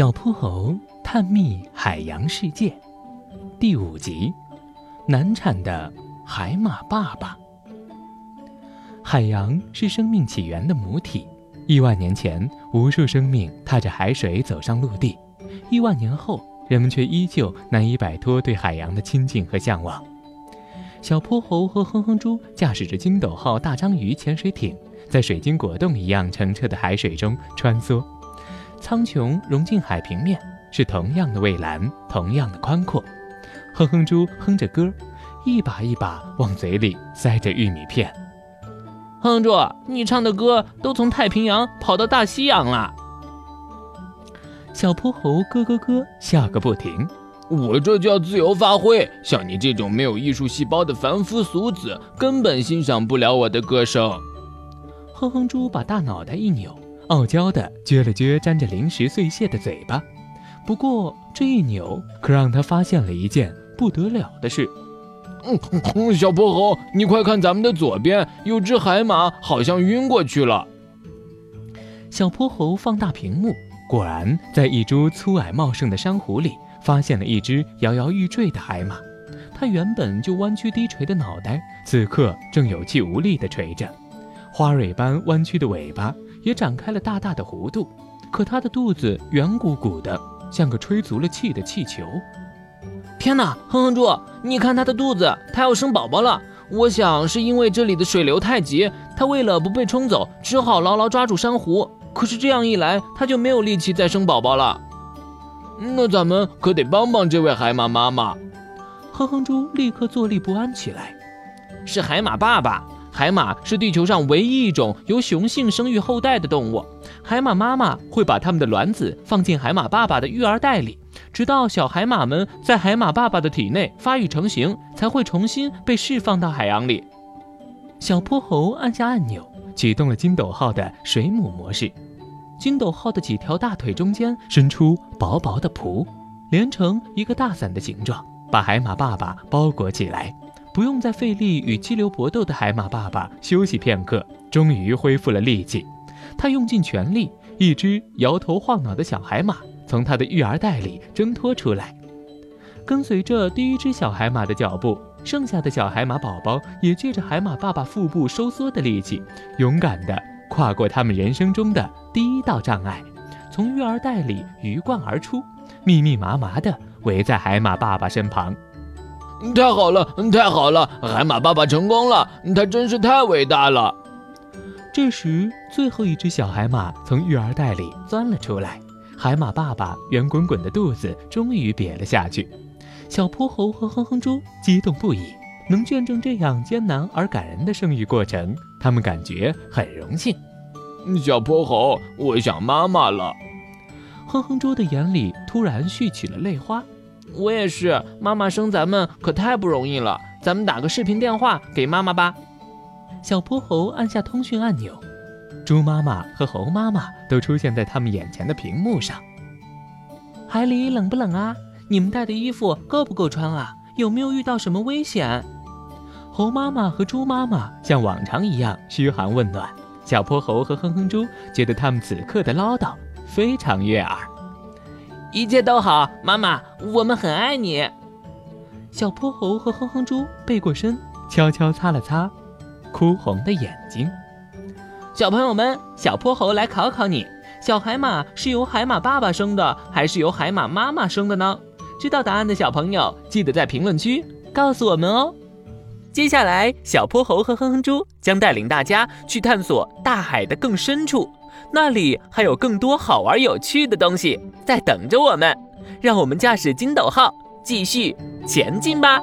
小泼猴探秘海洋世界第五集：难产的海马爸爸。海洋是生命起源的母体，亿万年前，无数生命踏着海水走上陆地；亿万年后，人们却依旧难以摆脱对海洋的亲近和向往。小泼猴和哼哼猪驾驶着金斗号大章鱼潜水艇，在水晶果冻一样澄澈的海水中穿梭。苍穹融进海平面，是同样的蔚蓝，同样的宽阔。哼哼猪哼着歌，一把一把往嘴里塞着玉米片。哼哼猪，你唱的歌都从太平洋跑到大西洋了。小泼猴咯咯咯笑个不停。我这叫自由发挥，像你这种没有艺术细胞的凡夫俗子，根本欣赏不了我的歌声。哼哼猪把大脑袋一扭。傲娇的撅了撅沾着零食碎屑的嘴巴，不过这一扭可让他发现了一件不得了的事。嗯，小泼猴，你快看咱们的左边，有只海马好像晕过去了。小泼猴放大屏幕，果然在一株粗矮茂盛的珊瑚里发现了一只摇摇欲坠的海马。它原本就弯曲低垂的脑袋，此刻正有气无力地垂着，花蕊般弯曲的尾巴。也展开了大大的弧度，可它的肚子圆鼓鼓的，像个吹足了气的气球。天哪，哼哼猪，你看它的肚子，它要生宝宝了。我想是因为这里的水流太急，它为了不被冲走，只好牢牢抓住珊瑚。可是这样一来，它就没有力气再生宝宝了。那咱们可得帮帮这位海马妈妈。哼哼猪立刻坐立不安起来。是海马爸爸。海马是地球上唯一一种由雄性生育后代的动物。海马妈妈会把它们的卵子放进海马爸爸的育儿袋里，直到小海马们在海马爸爸的体内发育成型，才会重新被释放到海洋里。小泼猴按下按钮，启动了金斗号的水母模式。金斗号的几条大腿中间伸出薄薄的蹼，连成一个大伞的形状，把海马爸爸包裹起来。不用再费力与激流搏斗的海马爸爸休息片刻，终于恢复了力气。他用尽全力，一只摇头晃脑的小海马从他的育儿袋里挣脱出来。跟随着第一只小海马的脚步，剩下的小海马宝宝也借着海马爸爸腹部收缩的力气，勇敢地跨过他们人生中的第一道障碍，从育儿袋里鱼贯而出，密密麻麻地围在海马爸爸身旁。太好了，太好了！海马爸爸成功了，他真是太伟大了。这时，最后一只小海马从育儿袋里钻了出来，海马爸爸圆滚滚的肚子终于瘪了下去。小泼猴和哼哼猪激动不已，能见证这样艰难而感人的生育过程，他们感觉很荣幸。小泼猴，我想妈妈了。哼哼猪的眼里突然蓄起了泪花。我也是，妈妈生咱们可太不容易了。咱们打个视频电话给妈妈吧。小泼猴按下通讯按钮，猪妈妈和猴妈妈都出现在他们眼前的屏幕上。海里冷不冷啊？你们带的衣服够不够穿啊？有没有遇到什么危险？猴妈妈和猪妈妈像往常一样嘘寒问暖。小泼猴和哼哼猪觉得他们此刻的唠叨非常悦耳。一切都好，妈妈，我们很爱你。小泼猴和哼哼猪背过身，悄悄擦了擦哭红的眼睛。小朋友们，小泼猴来考考你：小海马是由海马爸爸生的，还是由海马妈妈生的呢？知道答案的小朋友，记得在评论区告诉我们哦。接下来，小泼猴和哼哼猪将带领大家去探索大海的更深处。那里还有更多好玩有趣的东西在等着我们，让我们驾驶筋斗号继续前进吧。